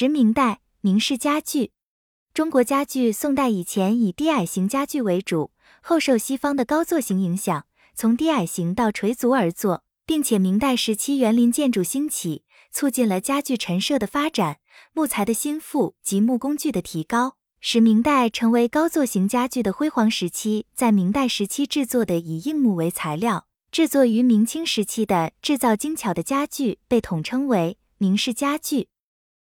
十明代明式家具。中国家具宋代以前以低矮型家具为主，后受西方的高座型影响，从低矮型到垂足而坐，并且明代时期园林建筑兴起，促进了家具陈设的发展，木材的心腹及木工具的提高，使明代成为高座型家具的辉煌时期。在明代时期制作的以硬木为材料，制作于明清时期的制造精巧的家具，被统称为明式家具。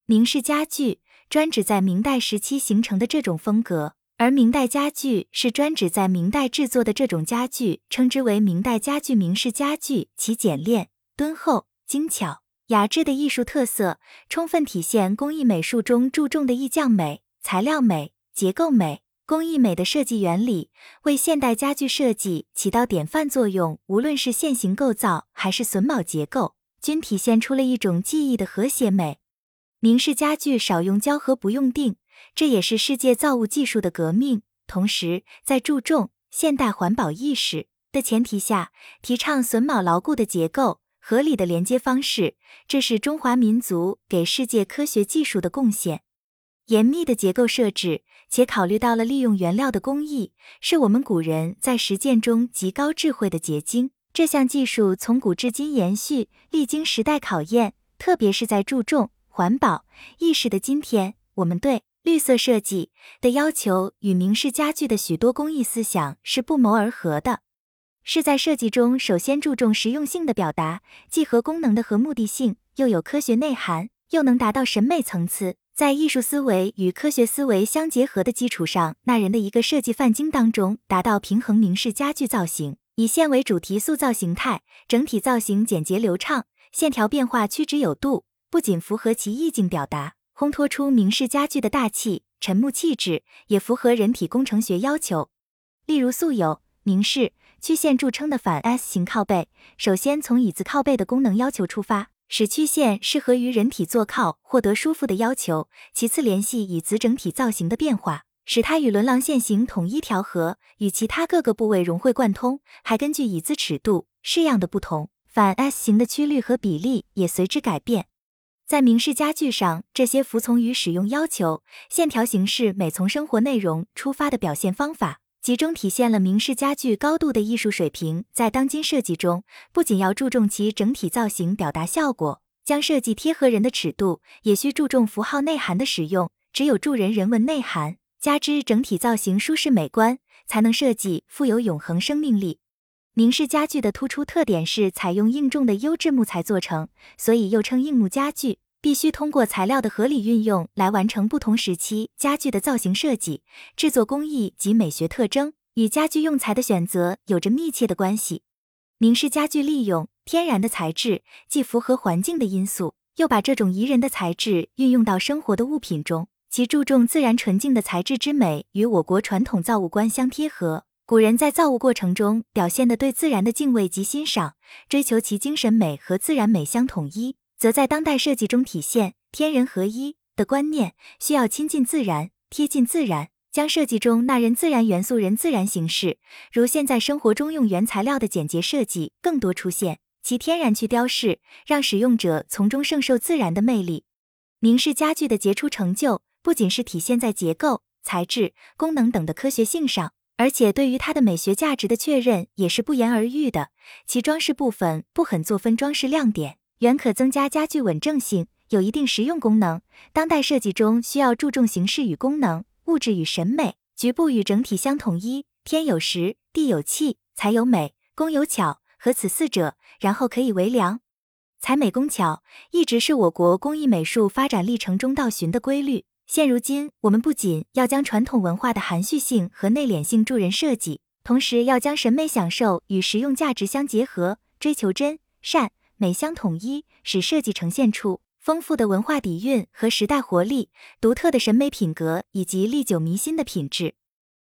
明式家具。专指在明代时期形成的这种风格，而明代家具是专指在明代制作的这种家具，称之为明代家具、明式家具。其简练、敦厚、精巧、雅致的艺术特色，充分体现工艺美术中注重的意匠美、材料美、结构美、工艺美的设计原理，为现代家具设计起到典范作用。无论是线形构造还是榫卯结构，均体现出了一种技艺的和谐美。明式家具少用胶和不用钉，这也是世界造物技术的革命。同时，在注重现代环保意识的前提下，提倡榫卯牢固的结构、合理的连接方式，这是中华民族给世界科学技术的贡献。严密的结构设置，且考虑到了利用原料的工艺，是我们古人在实践中极高智慧的结晶。这项技术从古至今延续，历经时代考验，特别是在注重。环保意识的今天，我们对绿色设计的要求与明式家具的许多工艺思想是不谋而合的。是在设计中首先注重实用性的表达，既和功能的和目的性，又有科学内涵，又能达到审美层次，在艺术思维与科学思维相结合的基础上，那人的一个设计范经当中达到平衡。明式家具造型以线为主题塑造形态，整体造型简洁流畅，线条变化曲直有度。不仅符合其意境表达，烘托出明式家具的大气沉木气质，也符合人体工程学要求。例如，素有明式曲线著称的反 S 型靠背，首先从椅子靠背的功能要求出发，使曲线适合于人体坐靠获得舒服的要求；其次，联系椅子整体造型的变化，使它与轮廊线型统一调和，与其他各个部位融会贯通；还根据椅子尺度式样的不同，反 S 型的曲率和比例也随之改变。在明式家具上，这些服从于使用要求、线条形式美从生活内容出发的表现方法，集中体现了明式家具高度的艺术水平。在当今设计中，不仅要注重其整体造型表达效果，将设计贴合人的尺度，也需注重符号内涵的使用。只有助人人文内涵，加之整体造型舒适美观，才能设计富有永恒生命力。明式家具的突出特点是采用硬重的优质木材做成，所以又称硬木家具。必须通过材料的合理运用来完成不同时期家具的造型设计。制作工艺及美学特征与家具用材的选择有着密切的关系。明式家具利用天然的材质，既符合环境的因素，又把这种宜人的材质运用到生活的物品中，其注重自然纯净的材质之美，与我国传统造物观相贴合。古人在造物过程中表现的对自然的敬畏及欣赏，追求其精神美和自然美相统一，则在当代设计中体现天人合一的观念，需要亲近自然、贴近自然，将设计中那人自然元素、人自然形式，如现在生活中用原材料的简洁设计更多出现，其天然去雕饰，让使用者从中胜受自然的魅力。明式家具的杰出成就，不仅是体现在结构、材质、功能等的科学性上。而且对于它的美学价值的确认也是不言而喻的。其装饰部分不很做分装饰亮点，原可增加家具稳正性，有一定实用功能。当代设计中需要注重形式与功能，物质与审美，局部与整体相统一。天有时，地有气，才有美，工有巧，合此四者，然后可以为良。才美工巧一直是我国工艺美术发展历程中倒循的规律。现如今，我们不仅要将传统文化的含蓄性和内敛性助人设计，同时要将审美享受与实用价值相结合，追求真善美相统一，使设计呈现出丰富的文化底蕴和时代活力、独特的审美品格以及历久弥新的品质。